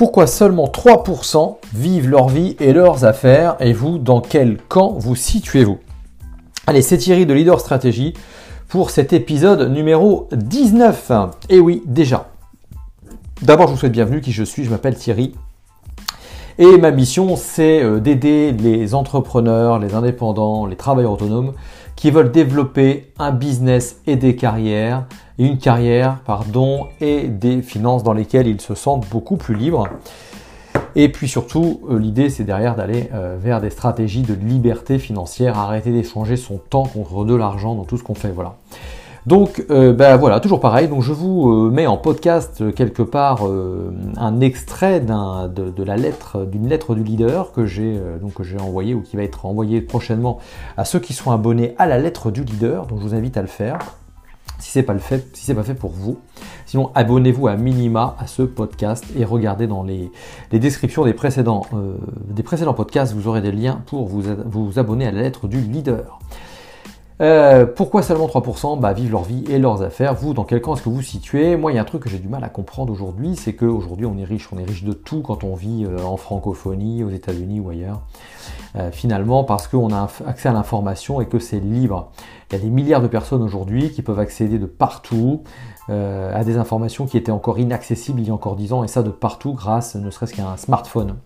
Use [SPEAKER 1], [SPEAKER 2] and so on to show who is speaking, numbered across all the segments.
[SPEAKER 1] Pourquoi seulement 3% vivent leur vie et leurs affaires Et vous, dans quel camp vous situez-vous? Allez, c'est Thierry de Leader Stratégie pour cet épisode numéro 19. Et oui, déjà. D'abord, je vous souhaite bienvenue. Qui je suis Je m'appelle Thierry. Et ma mission, c'est euh, d'aider les entrepreneurs, les indépendants, les travailleurs autonomes qui veulent développer un business et des carrières, une carrière, pardon, et des finances dans lesquelles ils se sentent beaucoup plus libres. Et puis surtout, euh, l'idée c'est derrière d'aller euh, vers des stratégies de liberté financière, arrêter d'échanger son temps contre de l'argent dans tout ce qu'on fait. Voilà. Donc euh, ben voilà, toujours pareil. Donc je vous euh, mets en podcast quelque part un extrait de, la lettre, d'une lettre du leader que j'ai donc que j'ai envoyé ou qui va être envoyé prochainement à ceux qui sont abonnés à la lettre du leader. Donc je vous invite à le faire. Si c'est pas si pas fait pour vous. Sinon, abonnez-vous à minima à ce podcast et regardez dans les, descriptions des précédents, des précédents podcasts, vous aurez des liens pour vous, vous abonner à la lettre du leader. Euh, pourquoi seulement 3% bah, Vivent leur vie et leurs affaires. Vous, dans quel camp est-ce que vous situez? Moi, il y a un truc que j'ai du mal à comprendre aujourd'hui, c'est qu'aujourd'hui, on est riche. On est riche de tout quand on vit euh, en francophonie, aux États-Unis ou ailleurs. Euh, finalement, parce qu'on a accès à l'information et que c'est libre. Il y a des milliards de personnes aujourd'hui qui peuvent accéder de partout à des informations qui étaient encore inaccessibles il y a encore 10 ans, et ça de partout grâce ne serait-ce qu'à un smartphone.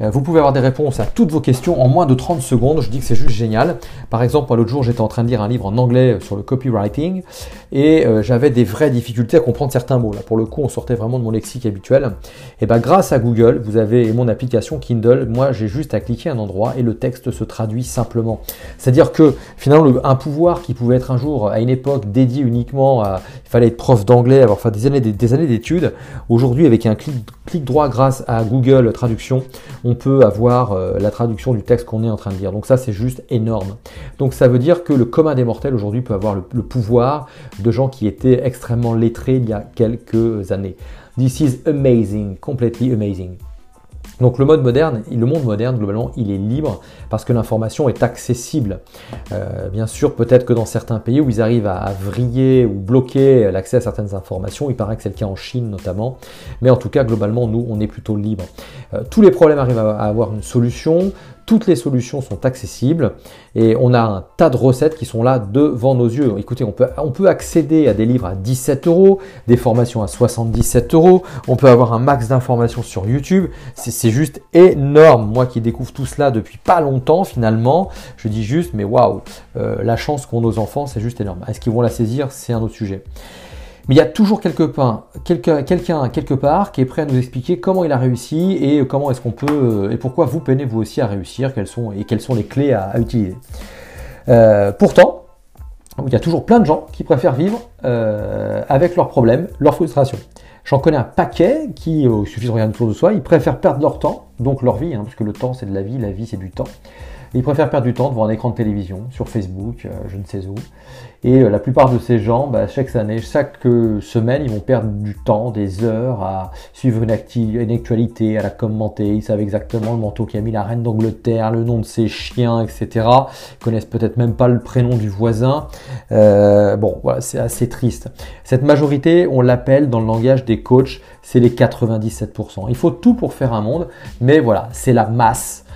[SPEAKER 1] Euh, vous pouvez avoir des réponses à toutes vos questions en moins de 30 secondes. Je dis que c'est juste génial. Par exemple, l'autre jour, j'étais en train de lire un livre en anglais sur le copywriting et euh, j'avais des vraies difficultés à comprendre certains mots. Là, pour le coup, on sortait vraiment de mon lexique habituel. Et ben, grâce à Google, vous avez mon application Kindle. Moi, j'ai juste à cliquer un endroit et le texte se traduit simplement. C'est-à-dire que finalement, un pouvoir qui pouvait être un jour, à une époque, dédié uniquement à, il fallait être prof d'anglais, avoir fait des années, des, années d'études. Aujourd'hui, avec un clic droit grâce à Google Traduction, on peut avoir euh, la traduction du texte qu'on est en train de lire. Donc ça, c'est juste énorme. Donc ça veut dire que le commun des mortels aujourd'hui peut avoir le, le pouvoir de gens qui étaient extrêmement lettrés il y a quelques années. This is amazing, completely amazing. Donc le mode moderne, le monde moderne globalement, il est libre parce que l'information est accessible. Euh, bien sûr, peut-être que dans certains pays où ils arrivent à, vriller ou bloquer l'accès à certaines informations, il paraît que c'est le cas en Chine notamment, mais en tout cas globalement, nous, on est plutôt libre. Euh, tous les problèmes arrivent à avoir une solution, toutes les solutions sont accessibles et on a un tas de recettes qui sont là devant nos yeux. Écoutez, on peut, on peut accéder à des livres à 17 euros, des formations à 77 euros, on peut avoir un max d'informations sur YouTube. C'est juste énorme. Moi qui découvre tout cela depuis pas longtemps finalement, je dis juste, mais waouh, euh, la chance qu'ont nos enfants, c'est juste énorme. Est-ce qu'ils vont la saisir? C'est un autre sujet. Mais il y a toujours quelqu'un quelqu'un quelque part qui est prêt à nous expliquer comment il a réussi et comment est-ce qu'on peut euh, et pourquoi vous peinez vous aussi à réussir, sont et quelles sont les clés à, utiliser. Euh, pourtant, il y a toujours plein de gens qui préfèrent vivre euh, avec leurs problèmes, leurs frustrations. J'en connais un paquet qui, il suffit de regarder autour de soi, ils préfèrent perdre leur temps, donc leur vie, hein, parce que le temps c'est de la vie, la vie c'est du temps. Ils préfèrent perdre du temps devant un écran de télévision, sur Facebook, euh, je ne sais où. Et euh, la plupart de ces gens, bah, chaque année, chaque euh, semaine, ils vont perdre du temps, des heures à suivre une, actualité, à la commenter. Ils savent exactement le manteau qui a mis la reine d'Angleterre, le nom de ses chiens, etc. Ils connaissent peut-être même pas le prénom du voisin. bon, voilà, c'est assez triste. Cette majorité, on l'appelle dans le langage des coachs, c'est les 97%. Il faut tout pour faire un monde, voilà, c'est la masse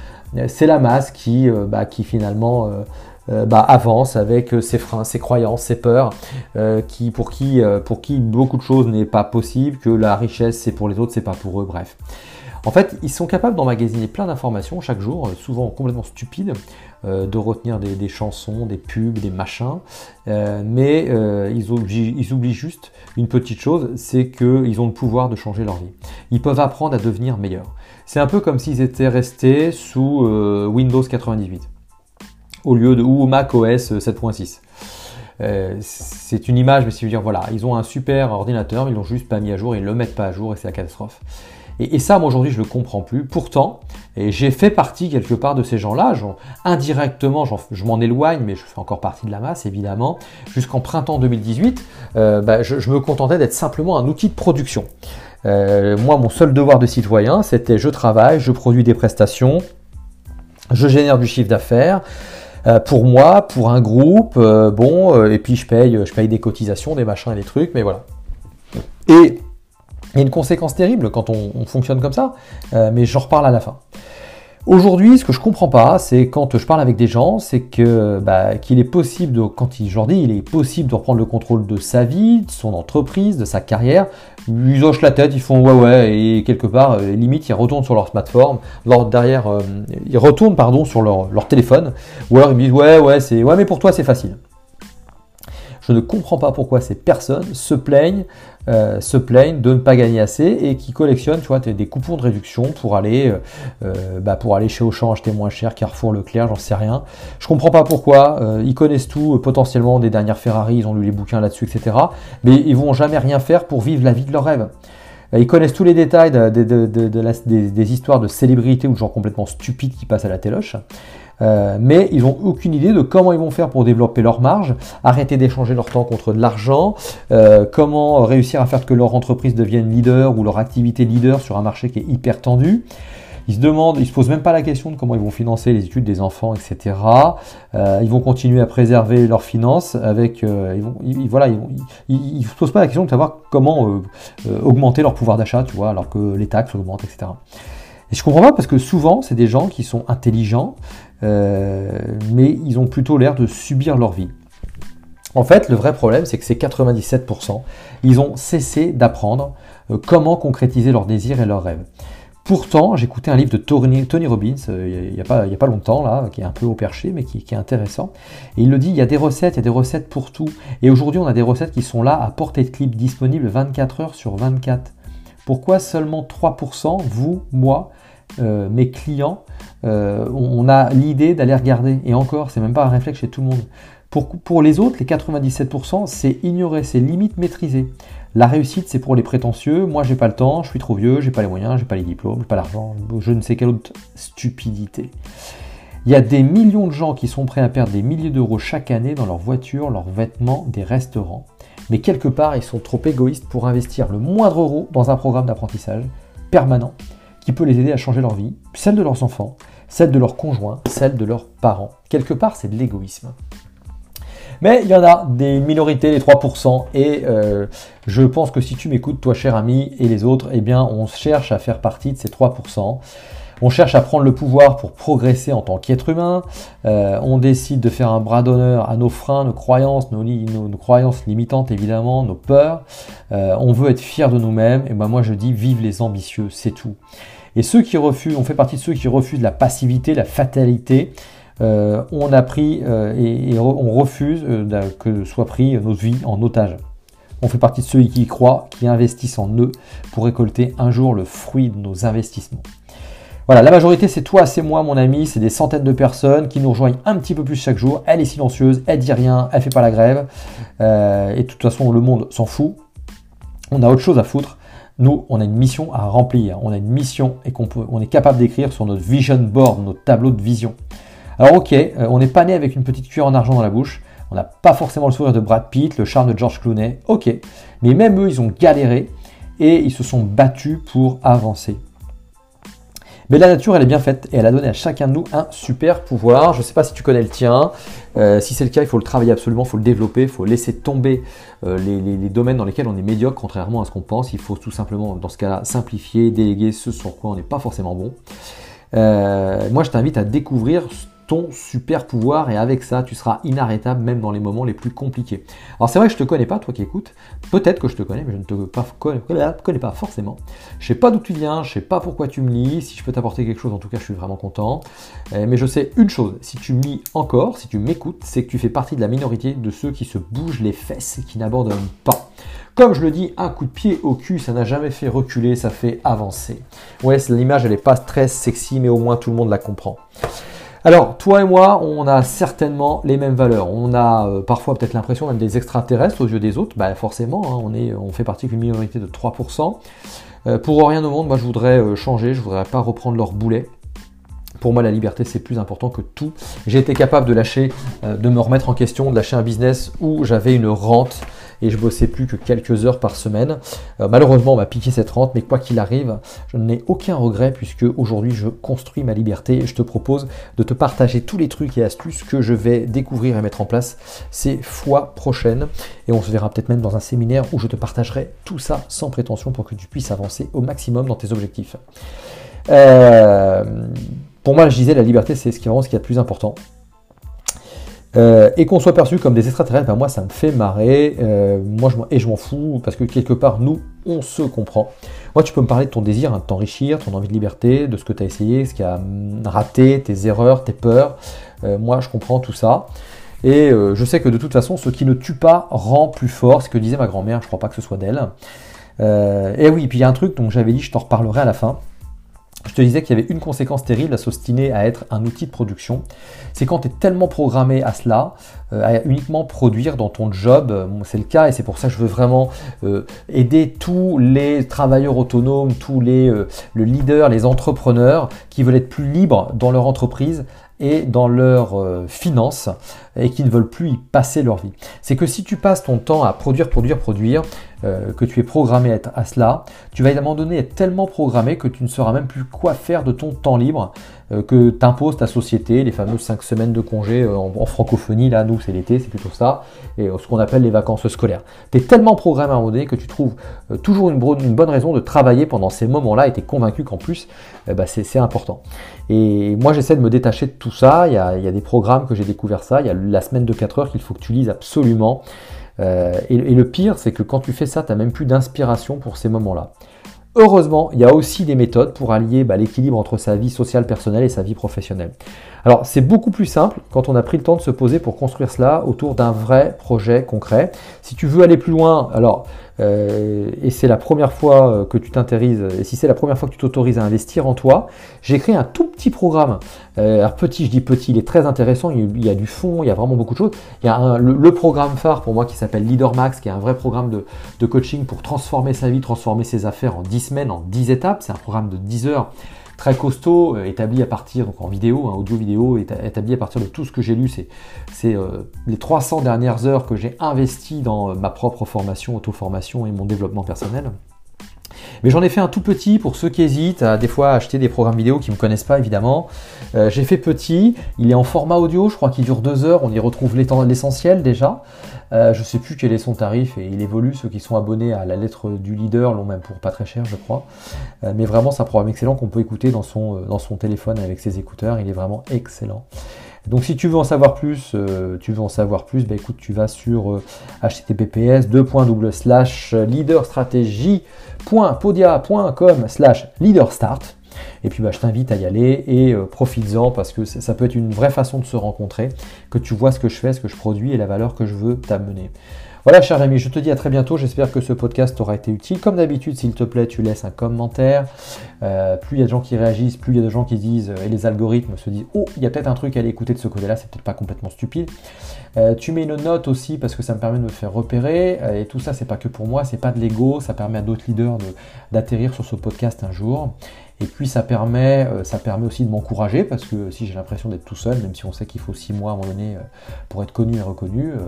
[SPEAKER 1] c'est la masse qui, euh, bah, finalement euh, euh, bah, avance avec ses freins, ses croyances, ses peurs, qui, pour, qui, beaucoup de choses n'est pas possible, que la richesse c'est pour les autres, c'est pas pour eux, bref. En fait, ils sont capables d'emmagasiner plein d'informations chaque jour, souvent complètement stupides, de retenir des, chansons, des pubs, des machins, mais ils, oublient, juste une petite chose, c'est qu'ils ont le pouvoir de changer leur vie. Ils peuvent apprendre à devenir meilleurs. C'est un peu comme s'ils étaient restés sous euh, Windows 98 au lieu de ou Mac OS 7.6. Euh, c'est une image, mais si je veux dire, voilà, ils ont un super ordinateur, ils l'ont juste pas mis à jour, ils le mettent pas à jour et c'est la catastrophe. Et, ça, moi aujourd'hui, je le comprends plus. Pourtant, et j'ai fait partie quelque part de ces gens-là. Indirectement, je m'en éloigne, mais je fais encore partie de la masse, évidemment. Jusqu'en printemps 2018, euh, bah, je, me contentais d'être simplement un outil de production. Euh, moi, mon seul devoir de citoyen, c'était je travaille, je produis des prestations, je génère du chiffre d'affaires euh, pour moi, pour un groupe, euh, bon, et puis je paye, des cotisations, des machins et des trucs, mais voilà. Et Il y a une conséquence terrible quand on, fonctionne comme ça, mais j'en reparle à la fin. Aujourd'hui, ce que je comprends pas, c'est quand je parle avec des gens, c'est que bah, qu'il est possible, de, quand il, dis, il est possible de reprendre le contrôle de sa vie, de son entreprise, de sa carrière. Ils hochent la tête, ils font ouais ouais, et quelque part, euh, limite, ils retournent sur leur smartphone, leur, derrière, euh, ils retournent pardon sur leur, leur téléphone, ou alors ils me disent ouais ouais c'est ouais mais pour toi c'est facile. Je ne comprends pas pourquoi ces personnes se plaignent, euh, se plaignent de ne pas gagner assez et qui collectionnent tu des coupons de réduction pour aller, euh, euh, bah, pour aller chez Auchan acheter moins cher, Carrefour, Leclerc, j'en sais rien. Je comprends pas pourquoi. ils connaissent tout, potentiellement des dernières Ferrari, ils ont lu les bouquins là-dessus, etc. Mais ils vont jamais rien faire pour vivre la vie de leur rêve. Ils connaissent tous les détails des, histoires de célébrités ou de gens complètement stupides qui passent à la téloche. Euh, mais ils n'ont aucune idée de comment ils vont faire pour développer leur marge, arrêter d'échanger leur temps contre de l'argent, euh, comment réussir à faire que leur entreprise devienne leader ou leur activité leader sur un marché qui est hyper tendu. Ils se demandent, ils se posent même pas la question de comment ils vont financer les études des enfants, etc. Euh, ils vont continuer à préserver leurs finances avec, ils vont, voilà, ils, se posent pas la question de savoir comment augmenter leur pouvoir d'achat, tu vois, alors que les taxes augmentent, etc. Et je comprends pas parce que souvent, c'est des gens qui sont intelligents, euh, mais ils ont plutôt l'air de subir leur vie. En fait, le vrai problème, c'est que ces 97%, ils ont cessé d'apprendre euh, comment concrétiser leurs désirs et leurs rêves. Pourtant, écouté un livre de Tony, Robbins euh, il n'y a, pas longtemps, là, qui est un peu au perché, mais qui, est intéressant. Et il le dit, il y a des recettes, il y a des recettes pour tout. Et aujourd'hui, on a des recettes qui sont là à portée de clip, disponibles 24 heures sur 24. Pourquoi seulement 3%, vous, moi, mes clients, euh, on a l'idée d'aller regarder. Et encore, c'est même pas un réflexe chez tout le monde. Pour, pour les autres, les 97%, c'est ignorer, c'est limite maîtriser. La réussite, c'est pour les prétentieux. Moi, j'ai pas le temps, je suis trop vieux, j'ai pas les moyens, j'ai pas les diplômes, j'ai pas l'argent, je ne sais quelle autre stupidité. Il y a des millions de gens qui sont prêts à perdre des milliers d'euros chaque année dans leurs voitures, leurs vêtements, des restaurants. Mais quelque part, ils sont trop égoïstes pour investir le moindre euro dans un programme d'apprentissage permanent qui peut les aider à changer leur vie, celle de leurs enfants, celle de leurs conjoints, celle de leurs parents. Quelque part, c'est de l'égoïsme. Mais il y en a des minorités, les 3%, et euh, je pense que si tu m'écoutes, toi cher ami, et les autres, eh bien on cherche à faire partie de ces 3%. On cherche à prendre le pouvoir pour progresser en tant qu'être humain. Euh, on décide de faire un bras d'honneur à nos freins, nos croyances, nos, croyances limitantes évidemment, nos peurs. Euh, on veut être fier de nous-mêmes. Et ben moi je dis vive les ambitieux, c'est tout. Et ceux qui refusent, on fait partie de ceux qui refusent la passivité, la fatalité. Euh, on a pris et, on refuse que soit pris notre vie en otage. On fait partie de ceux qui y croient, qui investissent en eux pour récolter un jour le fruit de nos investissements. Voilà, la majorité c'est toi, c'est moi, mon ami, c'est des centaines de personnes qui nous rejoignent un petit peu plus chaque jour. Elle est silencieuse, elle dit rien, elle fait pas la grève. Euh, et de toute façon, le monde s'en fout. On a autre chose à foutre. Nous, on a une mission à remplir. On a une mission et qu'on on est capable d'écrire sur notre vision board, notre tableau de vision. Alors ok, euh, on n'est pas né avec une petite cuillère en argent dans la bouche. On n'a pas forcément le sourire de Brad Pitt, le charme de George Clooney. Ok, mais même eux, ils ont galéré et ils se sont battus pour avancer. Mais la nature, elle est bien faite et elle a donné à chacun de nous un super pouvoir. Je ne sais pas si tu connais le tien. Euh, si c'est le cas, il faut le travailler absolument, il faut le développer, il faut laisser tomber euh, les, domaines dans lesquels on est médiocre, contrairement à ce qu'on pense. Il faut tout simplement, dans ce cas-là, simplifier, déléguer ce sur quoi on n'est pas forcément bon. Euh, moi, je t'invite à découvrir ton super pouvoir et avec ça, tu seras inarrêtable même dans les moments les plus compliqués. Alors c'est vrai que je te connais pas, toi qui écoutes. Peut-être que je te connais, mais je ne te connais, pas forcément. Je sais pas d'où tu viens, je sais pas pourquoi tu me lis. Si je peux t'apporter quelque chose, en tout cas, je suis vraiment content. Euh, mais je sais une chose, si tu me lis encore, si tu m'écoutes, c'est que tu fais partie de la minorité de ceux qui se bougent les fesses et qui n'abandonnent pas. Comme je le dis, un coup de pied au cul, ça n'a jamais fait reculer, ça fait avancer. Ouais, l'image, elle n'est pas très sexy, mais au moins tout le monde la comprend. Alors, toi et moi, on a certainement les mêmes valeurs. On a euh, parfois peut-être l'impression d'être des extraterrestres aux yeux des autres. Bah, forcément, hein, on, fait partie d'une minorité de 3%. Euh, pour rien au monde, moi je voudrais euh, changer, je voudrais pas reprendre leur boulet. Pour moi, la liberté, c'est plus important que tout. J'ai été capable de lâcher, de me remettre en question, de lâcher un business où j'avais une rente et je bossais plus que quelques heures par semaine. Euh, malheureusement, on m'a piqué cette rente, mais quoi qu'il arrive, je n'ai aucun regret puisque aujourd'hui je construis ma liberté et je te propose de te partager tous les trucs et astuces que je vais découvrir et mettre en place ces fois prochaines. Et on se verra peut-être même dans un séminaire où je te partagerai tout ça sans prétention pour que tu puisses avancer au maximum dans tes objectifs. Euh, pour moi, je disais, la liberté, c'est ce qui est vraiment ce qui est le plus important. Euh, et qu'on soit perçu comme des extraterrestres, ben moi ça me fait marrer, euh, moi, je, et je m'en fous, parce que quelque part, nous, on se comprend. Moi, tu peux me parler de ton désir, hein, de t'enrichir, ton envie de liberté, de ce que tu as essayé, ce qui a hum, raté, tes erreurs, tes peurs. Euh, moi, je comprends tout ça. Et je sais que de toute façon, ce qui ne tue pas rend plus fort, ce que disait ma grand-mère, je crois pas que ce soit d'elle. et oui, puis il y a un truc dont j'avais dit, je t'en reparlerai à la fin. Je te disais qu'il y avait une conséquence terrible à s'ostiner à être un outil de production. C'est quand tu es tellement programmé à cela, euh, à uniquement produire dans ton job. Euh, c'est le cas et c'est pour ça que je veux vraiment euh, aider tous les travailleurs autonomes, tous les le leaders, les entrepreneurs qui veulent être plus libres dans leur entreprise et dans leurs finances et qui ne veulent plus y passer leur vie. C'est que si tu passes ton temps à produire, produire, produire, euh, que tu es programmé à, cela, tu vas à un moment donné être tellement programmé que tu ne sauras même plus quoi faire de ton temps libre euh, que t'impose ta société, les fameuses 5 semaines de congé euh, en, francophonie, là nous c'est l'été, c'est plutôt ça, et ce qu'on appelle les vacances scolaires. Tu es tellement programmé à un moment donné que tu trouves toujours une, bonne raison de travailler pendant ces moments-là et tu es convaincu qu'en plus bah, c'est important. Et moi j'essaie de me détacher de tout ça, il y a, il y a des programmes que j'ai découvert ça, il y a la semaine de 4 heures qu'il faut que tu lises absolument. Euh, et, le pire, c'est que quand tu fais ça, tu n'as même plus d'inspiration pour ces moments-là. Heureusement, il y a aussi des méthodes pour allier bah, l'équilibre entre sa vie sociale personnelle et sa vie professionnelle. Alors c'est beaucoup plus simple quand on a pris le temps de se poser pour construire cela autour d'un vrai projet concret. Si tu veux aller plus loin, alors euh, et c'est la première fois euh, que tu t'intérises, et si c'est la première fois que tu t'autorises à investir en toi, j'ai créé un tout petit programme. Euh, alors petit, je dis petit, il est très intéressant, il y a du fond, il y a vraiment beaucoup de choses. Il y a le, programme phare pour moi qui s'appelle Leader Max, qui est un vrai programme de, de coaching pour transformer sa vie, transformer ses affaires en 10 semaines, en 10 étapes. C'est un programme de 10 heures très costaud, euh, établi à partir, donc en vidéo, hein, audio-vidéo, établi à partir de tout ce que j'ai lu. C'est euh, les 300 dernières heures que j'ai investi dans euh, ma propre formation, auto-formation et mon développement personnel. Mais j'en ai fait un tout petit pour ceux qui hésitent à des fois acheter des programmes vidéo qui ne me connaissent pas évidemment. j'ai fait petit, il est en format audio, je crois qu'il dure deux heures, on y retrouve l'essentiel déjà. je ne sais plus quel est son tarif et il évolue. Ceux qui sont abonnés à la lettre du leader l'ont même pour pas très cher, je crois. mais vraiment, c'est un programme excellent qu'on peut écouter dans son, dans son téléphone avec ses écouteurs. Il est vraiment excellent. Donc si tu veux en savoir plus, tu veux en savoir plus, écoute, tu vas sur https slash leaderstratégie.podia.com slash leaderstart. Et puis bah, je t'invite à y aller et euh, profites-en parce que ça peut être une vraie façon de se rencontrer, que tu vois ce que je fais, ce que je produis et la valeur que je veux t'amener. Voilà, cher ami, je te dis à très bientôt. J'espère que ce podcast t'aura été utile. Comme d'habitude, s'il te plaît, tu laisses un commentaire. Euh, plus il y a de gens qui réagissent, plus il y a de gens qui disent, euh, et les algorithmes se disent, oh, il y a peut-être un truc à aller écouter de ce côté-là, c'est peut-être pas complètement stupide. Euh, tu mets une note aussi parce que ça me permet de me faire repérer. et tout ça, c'est pas que pour moi, c'est pas de l'ego, ça permet à d'autres leaders d'atterrir sur ce podcast un jour. Et puis ça permet, euh, ça permet aussi de m'encourager parce que si j'ai l'impression d'être tout seul, même si on sait qu'il faut six mois à un moment donné euh, pour être connu et reconnu, euh,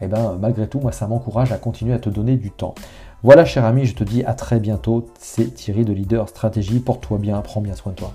[SPEAKER 1] eh ben malgré tout, moi ça m'encourage à continuer à te donner du temps. Voilà cher ami, je te dis à très bientôt. C'est Thierry de Leader Stratégie. Porte-toi bien, prends bien soin de toi.